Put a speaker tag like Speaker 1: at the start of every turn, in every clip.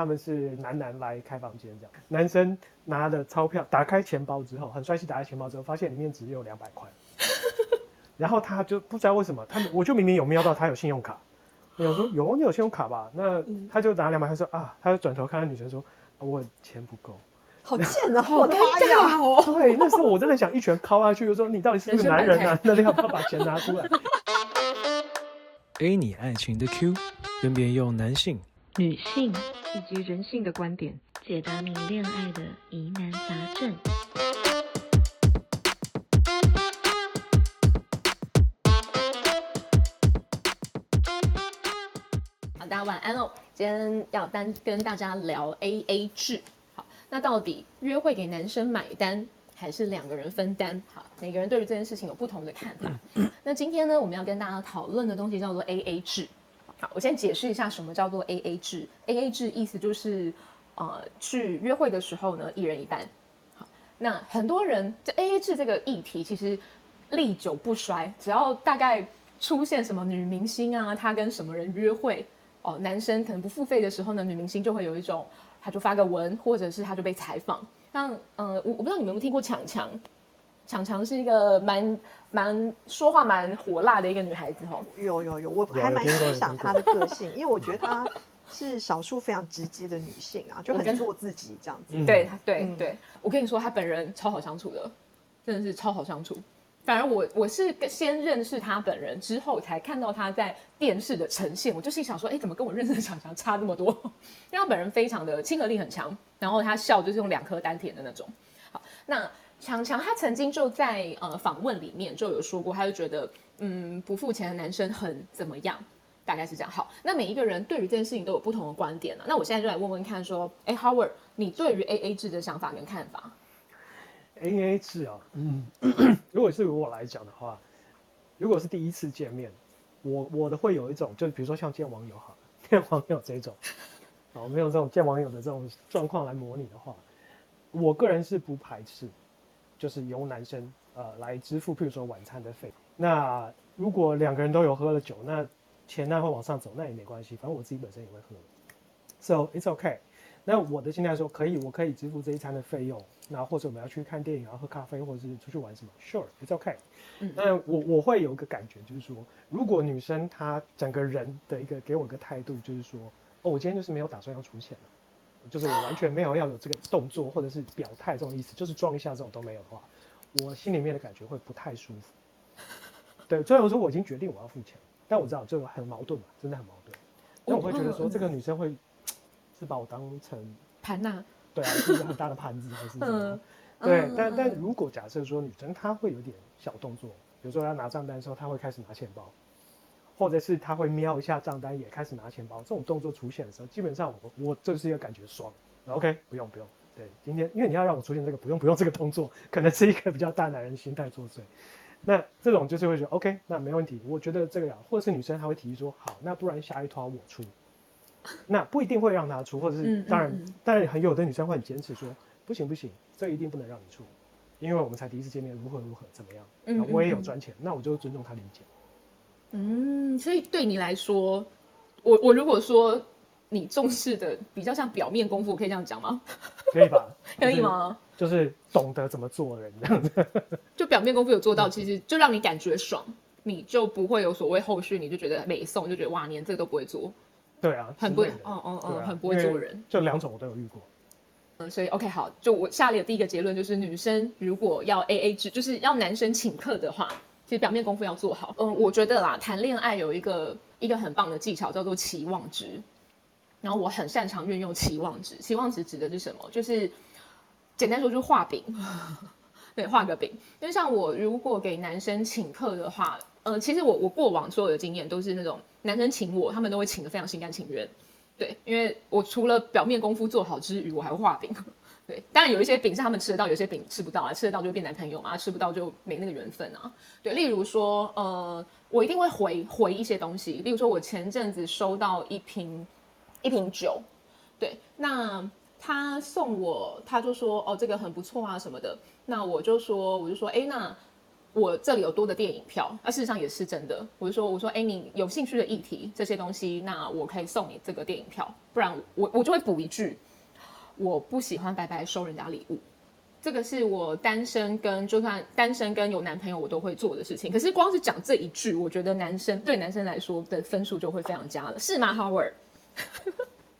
Speaker 1: 他们是男男来开房间这样，男生拿了钞票，打开钱包之后，很帅气打开钱包之后，发现里面只有两百块，然后他就不知道为什么，他们我就明明有瞄到他有信用卡，我想说有你有信用卡吧，那他就拿两百块说啊，他就转头看到女生说，我钱不够。
Speaker 2: 好贱啊！
Speaker 3: 好尴尬哦。
Speaker 1: 对，那时候我真的想一拳敲下去，就说你到底是不是男人啊？那你要不要把钱拿出来
Speaker 4: ？A 你爱情的 Q，分别用男性、
Speaker 5: 女性以及人性的观点解答你恋爱的疑难杂症。
Speaker 3: 好，大家晚安哦。今天要单跟大家聊 A A 制。好那到底约会给男生买单，还是两个人分担？好，每个人对于这件事情有不同的看法。那今天呢，我们要跟大家讨论的东西叫做 A A 制。好，我先解释一下什么叫做 A A 制。A A 制意思就是，呃，去约会的时候呢，一人一半。好，那很多人这 A A 制这个议题其实历久不衰，只要大概出现什么女明星啊，她跟什么人约会，哦，男生可能不付费的时候呢，女明星就会有一种。他就发个文，或者是他就被采访。像，呃，我我不知道你们有没有听过强强，强强是一个蛮蛮说话蛮火辣的一个女孩子哦。
Speaker 2: 有有有，我还蛮欣赏她的个性，因为我觉得她是少数非常直接的女性啊，就很做自己这样子。
Speaker 3: 对对对，我跟你说，她本人超好相处的，真的是超好相处。反而我我是先认识他本人之后，才看到他在电视的呈现，我就心想说，哎，怎么跟我认识的强强差那么多？因为他本人非常的亲和力很强，然后他笑就是用两颗丹田的那种。好，那强强他曾经就在呃访问里面就有说过，他就觉得嗯不付钱的男生很怎么样，大概是这样。好，那每一个人对于这件事情都有不同的观点啊。那我现在就来问问看，说，哎，Howard，你对于 A A 制的想法跟看法
Speaker 1: ？A A 制啊，嗯，如果是如我来讲的话，如果是第一次见面，我我的会有一种，就比如说像见网友哈，见网友这种，啊，没有这种见网友的这种状况来模拟的话，我个人是不排斥，就是由男生呃来支付，譬如说晚餐的费。那如果两个人都有喝了酒，那钱那会往上走，那也没关系，反正我自己本身也会喝，so it's okay。那我的心态说可以，我可以支付这一餐的费用。那或者我们要去看电影啊，喝咖啡，或者是出去玩什么？Sure，it's okay。那我我会有一个感觉，就是说，如果女生她整个人的一个给我一个态度，就是说，哦，我今天就是没有打算要出钱了，就是我完全没有要有这个动作或者是表态这种意思，就是装一下这种都没有的话，我心里面的感觉会不太舒服。对，虽然说我已经决定我要付钱，但我知道这个很矛盾嘛，真的很矛盾。那我会觉得说，这个女生会是把我当成
Speaker 3: 盘呐。
Speaker 1: 对啊，是一个很大的盘子还是什么？对，但但如果假设说女生她会有点小动作，比如说她拿账单的时候，她会开始拿钱包，或者是他会瞄一下账单，也开始拿钱包，这种动作出现的时候，基本上我我这是一个感觉爽。OK，不用不用，对，今天因为你要让我出现这个不用不用这个动作，可能是一个比较大男人心态作祟。那这种就是会觉得 OK，那没问题，我觉得这个呀，或者是女生她会提议说好，那不然下一团我出。那不一定会让她出，或者是当然，当然很有的女生会很坚持说，不行不行，这一定不能让你出，因为我们才第一次见面，如何如何怎么样，嗯，我也有赚钱，那我就尊重她理解。
Speaker 3: 嗯，所以对你来说，我我如果说你重视的比较像表面功夫，可以这样讲吗？
Speaker 1: 可以吧？
Speaker 3: 可以吗？
Speaker 1: 就是懂得怎么做人这样子，
Speaker 3: 就表面功夫有做到，其实就让你感觉爽，你就不会有所谓后续，你就觉得美送，就觉得哇，连这个都不会做。
Speaker 1: 对啊，
Speaker 3: 很不，哦哦哦，很不会做人。
Speaker 1: 就两种我都有遇过。
Speaker 3: 嗯，所以 OK 好，就我下列的第一个结论就是，女生如果要 AA 制，就是要男生请客的话，其实表面功夫要做好。嗯，我觉得啦，谈恋爱有一个一个很棒的技巧叫做期望值。然后我很擅长运用期望值。期望值指的是什么？就是简单说就是画饼。对，画个饼。因为像我如果给男生请客的话，呃，其实我我过往所有的经验都是那种。男生请我，他们都会请的非常心甘情愿，对，因为我除了表面功夫做好之余，我还会画饼，对，当然有一些饼是他们吃得到，有些饼吃不到啊，吃得到就变男朋友嘛，吃不到就没那个缘分啊，对，例如说，呃，我一定会回回一些东西，例如说我前阵子收到一瓶一瓶酒，对，那他送我，他就说，哦，这个很不错啊什么的，那我就说，我就说，哎，那我这里有多的电影票，啊，事实上也是真的。我就说，我说，哎，你有兴趣的议题这些东西，那我可以送你这个电影票，不然我我就会补一句，我不喜欢白白收人家礼物。这个是我单身跟就算单身跟有男朋友我都会做的事情。可是光是讲这一句，我觉得男生对男生来说的分数就会非常加了，是吗，Howard？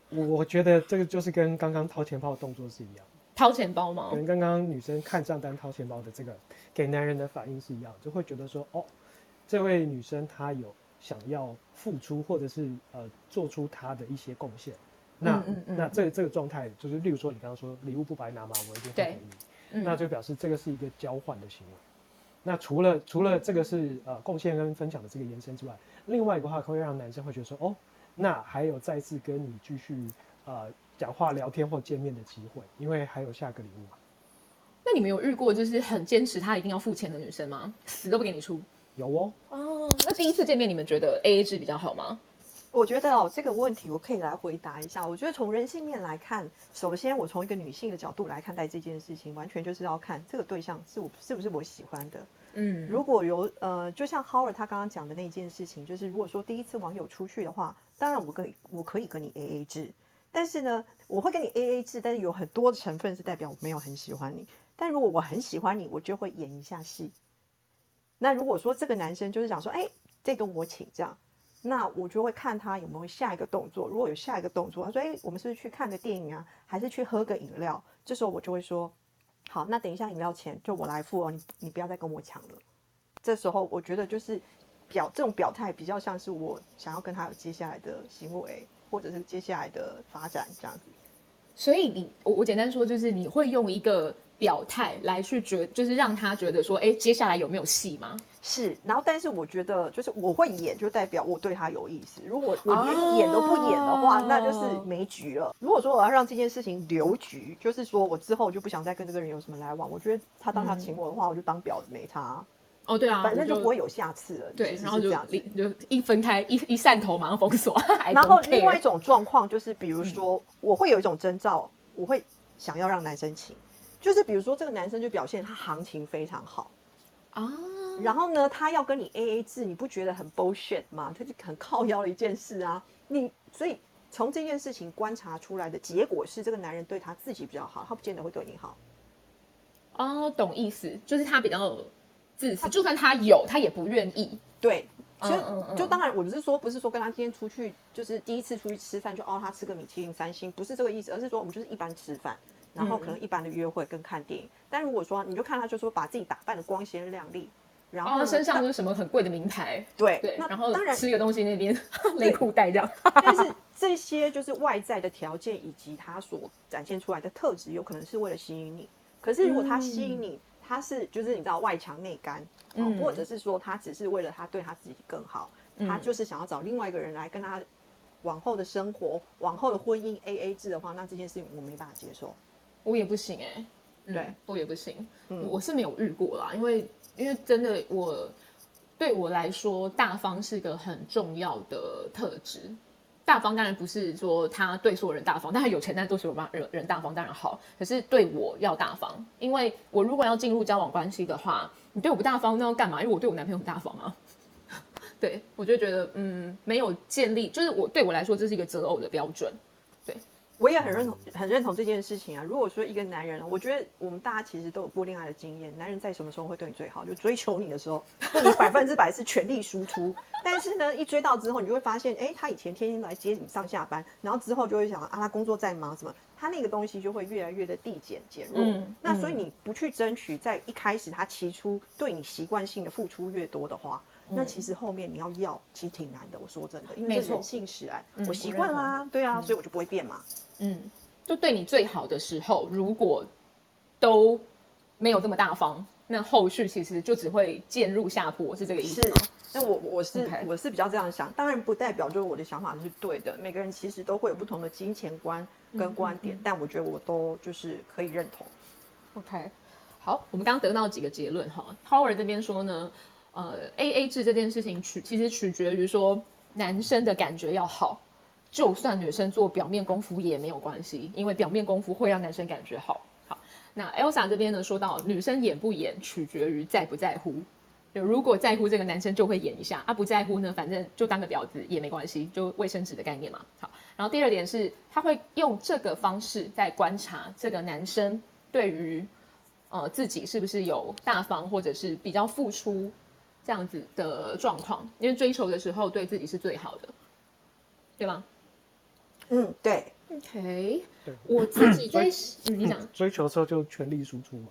Speaker 1: 我我觉得这个就是跟刚刚掏钱包的动作是一样，
Speaker 3: 掏钱包吗？
Speaker 1: 跟刚刚女生看账单掏钱包的这个给男人的反应是一样，就会觉得说，哦，这位女生她有想要付出，或者是呃做出她的一些贡献。那那这这个状态，就是例如说你刚刚说礼物不白拿嘛，我一定会
Speaker 3: 对
Speaker 1: 给你。
Speaker 3: 嗯
Speaker 1: 那就表示这个是一个交换的行为。那除了除了这个是呃贡献跟分享的这个延伸之外，另外一个话会让男生会觉得说，哦，那还有再次跟你继续呃讲话、聊天或见面的机会，因为还有下个礼物嘛。
Speaker 3: 那你们有遇过就是很坚持他一定要付钱的女生吗？死都不给你出？
Speaker 1: 有哦，
Speaker 3: 哦，那第一次见面你们觉得 A A 制比较好吗？
Speaker 2: 我觉得哦，这个问题我可以来回答一下。我觉得从人性面来看，首先我从一个女性的角度来看待这件事情，完全就是要看这个对象是我是不是我喜欢的。
Speaker 3: 嗯，
Speaker 2: 如果有呃，就像 Howard 他刚刚讲的那件事情，就是如果说第一次网友出去的话，当然我可以我可以跟你 A A 制，但是呢，我会跟你 A A 制，但是有很多成分是代表我没有很喜欢你。但如果我很喜欢你，我就会演一下戏。那如果说这个男生就是讲说，哎，这个我请这样，那我就会看他有没有下一个动作。如果有下一个动作，他说，哎，我们是不是去看个电影啊，还是去喝个饮料？这时候我就会说，好，那等一下饮料钱就我来付哦，你你不要再跟我抢了。这时候我觉得就是表这种表态比较像是我想要跟他有接下来的行为，或者是接下来的发展这样子。
Speaker 3: 所以你我我简单说就是你会用一个表态来去觉，就是让他觉得说，哎，接下来有没有戏吗？
Speaker 2: 是，然后但是我觉得就是我会演，就代表我对他有意思。如果我连演都不演的话，
Speaker 3: 哦
Speaker 2: 那就是没局了。如果说我要让这件事情留局，就是说我之后就不想再跟这个人有什么来往，我觉得他当他请我的话，我就当婊子没差，
Speaker 3: 哦，对啊，
Speaker 2: 反正就不会有下次了。
Speaker 3: 对，然后就
Speaker 2: 是这样
Speaker 3: 就一分开一一散头马上封锁。
Speaker 2: 然后另外一种状况就是，比如
Speaker 3: 嗯
Speaker 2: 说，我会有一种征兆，我会想要让男生请，就是比如说这个男生就表现他行情非常好，
Speaker 3: 啊，
Speaker 2: 然后呢，他要跟你 A A 制，你不觉得很 bullshit 吗？他就很靠腰的一件事啊。你所以从这件事情观察出来的结果是，这个男人对他自己比较好，他不见得会对你好。
Speaker 3: 哦，懂意思，就是他比较自私，就算他有，他也不愿意。
Speaker 2: 对，
Speaker 3: 嗯
Speaker 2: 其实
Speaker 3: 嗯嗯
Speaker 2: 就当然，我不是说不是说跟他今天出去就是第一次出去吃饭就哦他吃个米其林三星，不是这个意思，而是说我们就是一般吃饭，然后可能一般的约会跟看电影。但如果说你就看他就说把自己打扮的光鲜亮丽，然后
Speaker 3: 哦，身上
Speaker 2: 当
Speaker 3: 就是什么很贵的名牌，
Speaker 2: 对
Speaker 3: 对，
Speaker 2: 那
Speaker 3: 然后
Speaker 2: 当然
Speaker 3: 吃个东西那边 内裤带这样。
Speaker 2: 但是这些就是外在的条件以及他所展现出来的特质，有可能是为了吸引你。可是如果他吸引你，他是就是你知道外强内干，或者是说他只是为了他对他自己更好，他就是想要找另外一个人来跟他往后的生活、往后的婚姻 A A 制的话，那这件事情我没办法接受。
Speaker 3: 我也不行哎、嗯
Speaker 2: 对
Speaker 3: 我也不行，
Speaker 2: 嗯
Speaker 3: 我是没有遇过啦，因为因为真的我对我来说，大方是个很重要的特质。大方当然不是说他对所有人大方，但他有钱，但对所有人人大方当然好。可是对我要大方，因为我如果要进入交往关系的话，你对我不大方，那要干嘛？因为我对我男朋友很大方啊。对我就觉得，嗯，没有建立，就是我对我来说，这是一个择偶的标准。
Speaker 2: 我也很认同，很认同这件事情啊。如果说一个男人，我觉得我们大家其实都有过恋爱的经验，男人在什么时候会对你最好？就追求你的时候，百分之百是全力输出。但是呢，一追到之后，你就会发现，哎，他以前天天来接你上下班，然后之后就会想啊，他工作在忙什么，他那个东西就会越来越的递减减弱。
Speaker 3: 嗯
Speaker 2: 那所以你不去争取，在一开始他起初对你习惯性的付出越多的话，那其实后面你要要其实挺难的。我说真的，因为这人性使然，
Speaker 3: 嗯
Speaker 2: 我习惯啦，对啊，所以我就不会变嘛。
Speaker 3: 嗯，就对你最好的时候，如果都没有这么大方，那后续其实就只会渐入下坡，是这个意思
Speaker 2: 是
Speaker 3: 吗？，
Speaker 2: 那我我是我是比较这样想，当然不代表就是我的想法是对的，每个人其实都会有不同的金钱观跟观点，但我觉得我都就是可以认同。
Speaker 3: OK，好，我们刚刚得到几个结论哈。Howard 这边说呢，呃，A A 制这件事情取其实取决于说男生的感觉要好，就算女生做表面功夫也没有关系，因为表面功夫会让男生感觉好。好，那 Elsa 这边呢说到女生演不演取决于在不在乎，就如果在乎这个男生，就会演一下；啊，不在乎呢，反正就当个婊子也没关系，就卫生纸的概念嘛。好，然后第二点是，他会用这个方式在观察这个男生对于呃自己是不是有大方或者是比较付出这样子的状况，因为追求的时候对自己是最好的，对吗？
Speaker 2: 嗯，对
Speaker 3: ，？OK，
Speaker 1: 对
Speaker 3: 我自己在嗯，你讲。
Speaker 1: 追求的时候就全力输出嘛，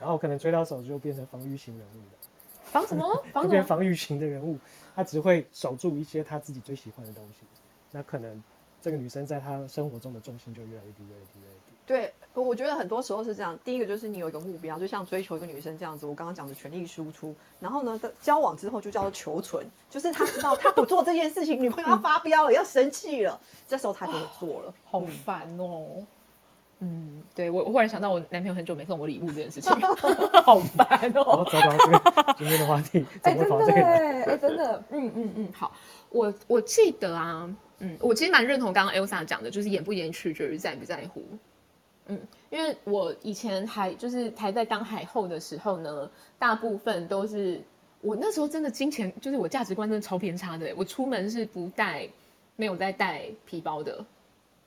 Speaker 1: 然后可能追到手就变成防御型人物了，
Speaker 3: 防什么？防什
Speaker 1: 防御型的人物，他只会守住一些他自己最喜欢的东西，那可能这个女生在他生活中的重心就越来越低，越来越低，越来越低。
Speaker 2: 对，我觉得很多时候是这样。第一个就是你有一个目标，就像追求一个女生这样子，我刚刚讲的全力输出。然后呢，交往之后就叫做求存，就是他知道他不做这件事情，女朋友要发飙了，要生气了，这时候他就会做了。
Speaker 3: 好烦哦。嗯，对我我忽然想到我男朋友很久没送我礼物这件事情，好烦
Speaker 1: 哦，
Speaker 3: 哦。
Speaker 1: 糟糕，这个今天的话题 怎
Speaker 3: 真的
Speaker 1: 跑这个来？
Speaker 3: 哎，哎，真的，嗯嗯嗯，好，我我记得啊，嗯，我其实蛮认同刚刚 Elsa 讲的，就是演不演取决于在不在乎。嗯，因为我以前还就是还在当海后的时候呢，大部分都是我那时候真的金钱，就是我价值观真的超偏差的。我出门是不带，没有在带皮包的，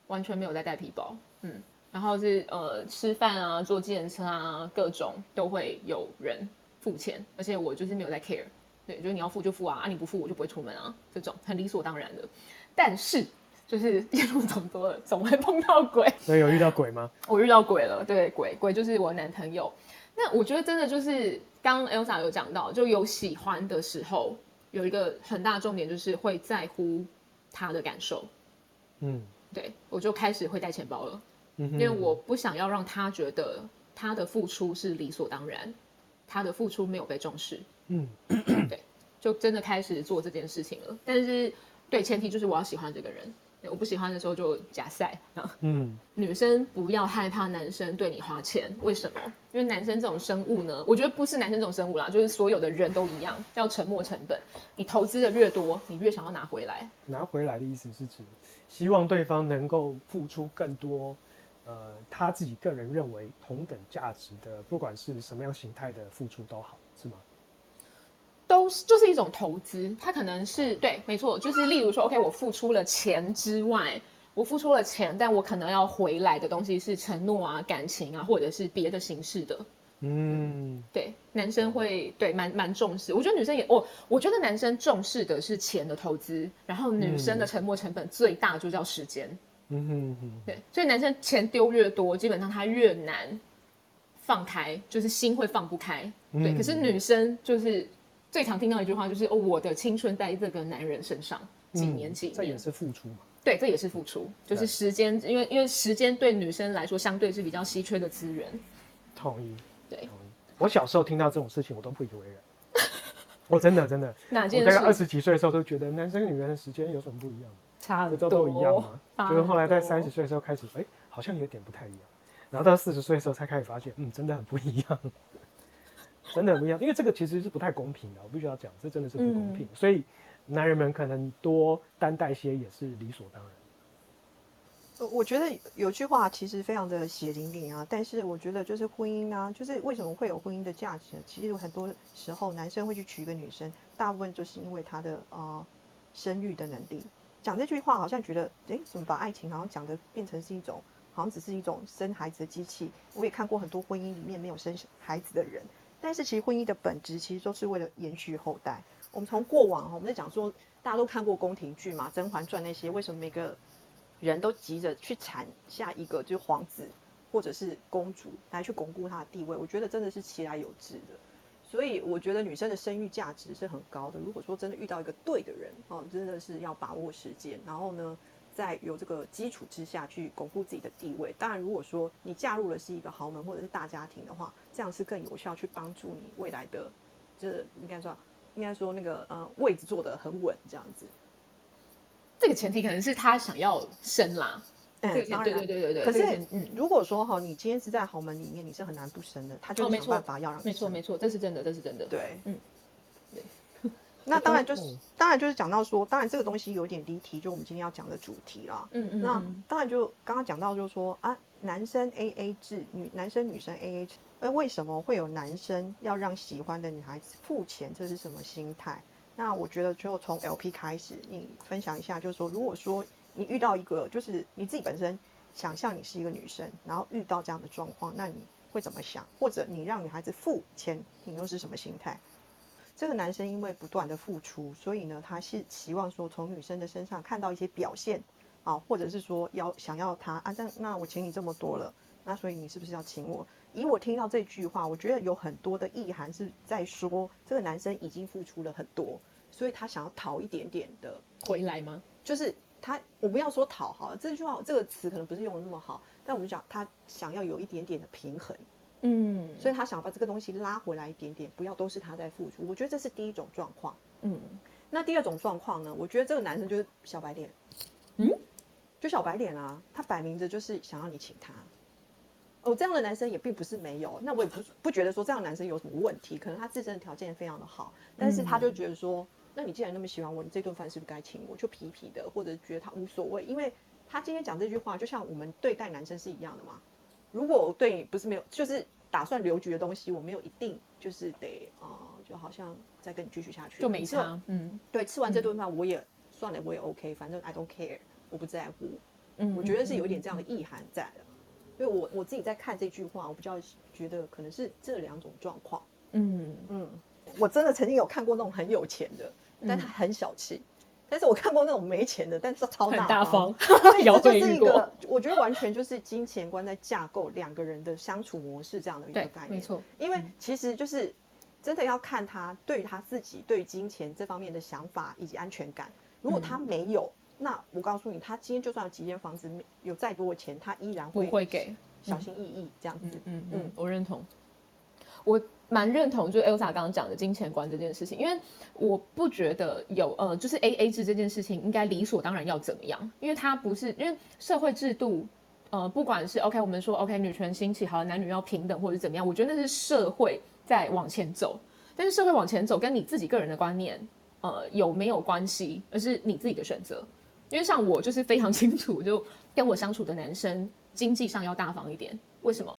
Speaker 3: 完全没有在带皮包。嗯，然后是呃吃饭啊、坐计程车啊，各种都会有人付钱，而且我就是没有在 care。对，就是你要付就付啊，啊你不付我就不会出门啊，这种很理所当然的。但是就是夜路走多了，总会碰到鬼。
Speaker 1: 所以有遇到鬼吗？
Speaker 3: 我遇到鬼了，对，鬼鬼就是我男朋友。那我觉得真的就是刚刚 Elsa 有讲到，就有喜欢的时候，有一个很大的重点就是会在乎他的感受。
Speaker 1: 嗯
Speaker 3: 对我就开始会带钱包了，
Speaker 1: 嗯，
Speaker 3: 因为我不想要让他觉得他的付出是理所当然，他的付出没有被重视。
Speaker 1: 嗯对
Speaker 3: 就真的开始做这件事情了。但是，对，前提就是我要喜欢这个人，对我不喜欢的时候就假赛。
Speaker 1: 嗯
Speaker 3: 女生不要害怕男生对你花钱，为什么？因为男生这种生物呢，我觉得不是男生这种生物啦，就是所有的人都一样，叫沉没成本。你投资的越多，你越想要拿回来。
Speaker 1: 拿回来的意思是指希望对方能够付出更多，呃，他自己个人认为同等价值的，不管是什么样形态的付出都好，是吗？
Speaker 3: 都是就是一种投资，它可能是对，没错，就是例如说，OK，我付出了钱之外，我付出了钱，但我可能要回来的东西是承诺啊、感情啊，或者是别的形式的。
Speaker 1: 嗯
Speaker 3: 对，男生会对蛮蛮重视，我觉得女生也，我我觉得男生重视的是钱的投资，然后女生的沉没成本最大就叫时间。
Speaker 1: 嗯哼哼，
Speaker 3: 对，所以男生钱丢越多，基本上他越难放开，就是心会放不开。对，
Speaker 1: 嗯
Speaker 3: 可是女生就是最常听到一句话就是哦，我的青春在这个男人身上，几年
Speaker 1: 嗯
Speaker 3: 几年。
Speaker 1: 这也是付出嘛。
Speaker 3: 对，这也是付出，就是
Speaker 1: 对
Speaker 3: 时间，因为因为时间对女生来说相对是比较稀缺的资源。
Speaker 1: 同意。
Speaker 3: 对
Speaker 1: 同意。我小时候听到这种事情，我都不以为然。我真的真的，
Speaker 3: 哪件
Speaker 1: 我大概二十几岁的时候都觉得男生女人的时间有什么不一样？
Speaker 3: 差很
Speaker 1: 不都都一样吗？
Speaker 3: 差
Speaker 1: 就是后来在三十岁的时候开始，哎、好像有点不太一样。然后到四十岁的时候才开始发现，嗯，真的很不一样，真的很不一样。因为这个其实是不太公平的，我必须要讲，这真的是不公平。所以男人们可能多担待些也是理所当然。
Speaker 2: 呃我觉得有句话其实非常的血淋淋啊，但是我觉得就是婚姻呢、就是为什么会有婚姻的价值呢？其实有很多时候男生会去娶一个女生，大部分就是因为他的呃生育的能力。讲这句话好像觉得，哎，怎么把爱情好像讲的变成是一种，好像只是一种生孩子的机器。我也看过很多婚姻里面没有生孩子的人，但是其实婚姻的本质其实都是为了延续后代。我们从过往哈，我们在讲说，大家都看过宫廷剧嘛，《甄嬛传》那些，为什么每个人都急着去产下一个就是皇子或者是公主来去巩固她的地位？我觉得真的是其来有志的。所以我觉得女生的生育价值是很高的。如果说真的遇到一个对的人哦，真的是要把握时间，然后呢，在有这个基础之下去巩固自己的地位。当然，如果说你嫁入了是一个豪门或者是大家庭的话，这样是更有效去帮助你未来的，就是应该说应该说那个呃位置坐得很稳，这样子。
Speaker 3: 这个前提可能是他想要生啦。这个
Speaker 2: 嗯，
Speaker 3: 前对
Speaker 2: 当然
Speaker 3: 对对对对。
Speaker 2: 可是
Speaker 3: 嗯，
Speaker 2: 如果说哈，你今天是在豪门里面，你是很难不生的，他就
Speaker 3: 哦没
Speaker 2: 办法要让
Speaker 3: 没错没错，这是真的，这是真的。
Speaker 2: 对，
Speaker 3: 嗯，
Speaker 2: 那当然就是
Speaker 1: 嗯，
Speaker 2: 当然就是讲到说，当然这个东西有点离题，就我们今天要讲的主题啦。
Speaker 3: 嗯嗯
Speaker 2: 那
Speaker 3: 嗯
Speaker 2: 当然就刚刚讲到，就是说啊，男生 A A 制，女男生女生 A A 制，那为什么会有男生要让喜欢的女孩子付钱？这是什么心态？那我觉得就从 L P 开始，你分享一下，就是说，如果说你遇到一个，就是你自己本身想象你是一个女生，然后遇到这样的状况，那你会怎么想？或者你让女孩子付钱，你又是什么心态？这个男生因为不断的付出，所以呢，他是希望说从女生的身上看到一些表现，啊，或者是说要想要他啊，但那我请你这么多了，那所以你是不是要请我？以我听到这句话，我觉得有很多的意涵是在说这个男生已经付出了很多，所以他想要讨一点点的
Speaker 3: 回来吗？
Speaker 2: 就是他，我不要说讨好了，这句话这个词可能不是用的那么好，但我们讲他想要有一点点的平衡，
Speaker 3: 嗯，
Speaker 2: 所以他想把这个东西拉回来一点点，不要都是他在付出。我觉得这是第一种状况。
Speaker 3: 嗯
Speaker 2: 那第二种状况呢？我觉得这个男生就是小白脸，
Speaker 3: 嗯，
Speaker 2: 就小白脸啊，他摆明着就是想要你请他。哦，这样的男生也并不是没有，那我也不不觉得说这样的男生有什么问题，可能他自身的条件非常的好，但是他就觉得说，那你既然那么喜欢我，你这顿饭是不是该请我？就皮皮的，或者觉得他无所谓，因为他今天讲这句话，就像我们对待男生是一样的嘛。如果我对你不是没有，就是打算留局的东西，我没有一定就是得啊、呃就好像再跟你继续下去，
Speaker 3: 就没差。嗯
Speaker 2: 对，吃完这顿饭我也、算了，我也 OK，反正 I don't care，我不在乎。
Speaker 3: 嗯，
Speaker 2: 我觉得是有一点这样的意涵在的。因为我我自己在看这句话，我比较觉得可能是这两种状况。
Speaker 3: 嗯
Speaker 2: 嗯，我真的曾经有看过那种很有钱的，但他很小气。但是我看过那种没钱的，但是超
Speaker 3: 很
Speaker 2: 大
Speaker 3: 大方，
Speaker 2: 对
Speaker 3: 有
Speaker 2: 这就是一个，我觉得完全就是金钱观在架构两个人的相处模式这样的一个概，念。
Speaker 3: 没错，
Speaker 2: 因为其实就是真的要看他对于他自己对于金钱这方面的想法以及安全感。如果他没有，那我告诉你，他今天就算有几间房子，有再多的钱，他依然
Speaker 3: 不
Speaker 2: 会
Speaker 3: 会给。
Speaker 2: 小心翼翼这样子。嗯
Speaker 3: 嗯，我认同。我蛮认同，就是 Elsa 刚刚讲的金钱观这件事情，因为我不觉得有呃，就是 A A 制这件事情应该理所当然要怎么样，因为它不是因为社会制度，呃，不管是 OK，我们说 OK 女权兴起，好，男女要平等或者怎么样，我觉得那是社会在往前走，但是社会往前走跟你自己个人的观念，呃，有没有关系，而是你自己的选择。因为像我就是非常 清楚，就跟我相处的男生经济上要大方一点。为什么？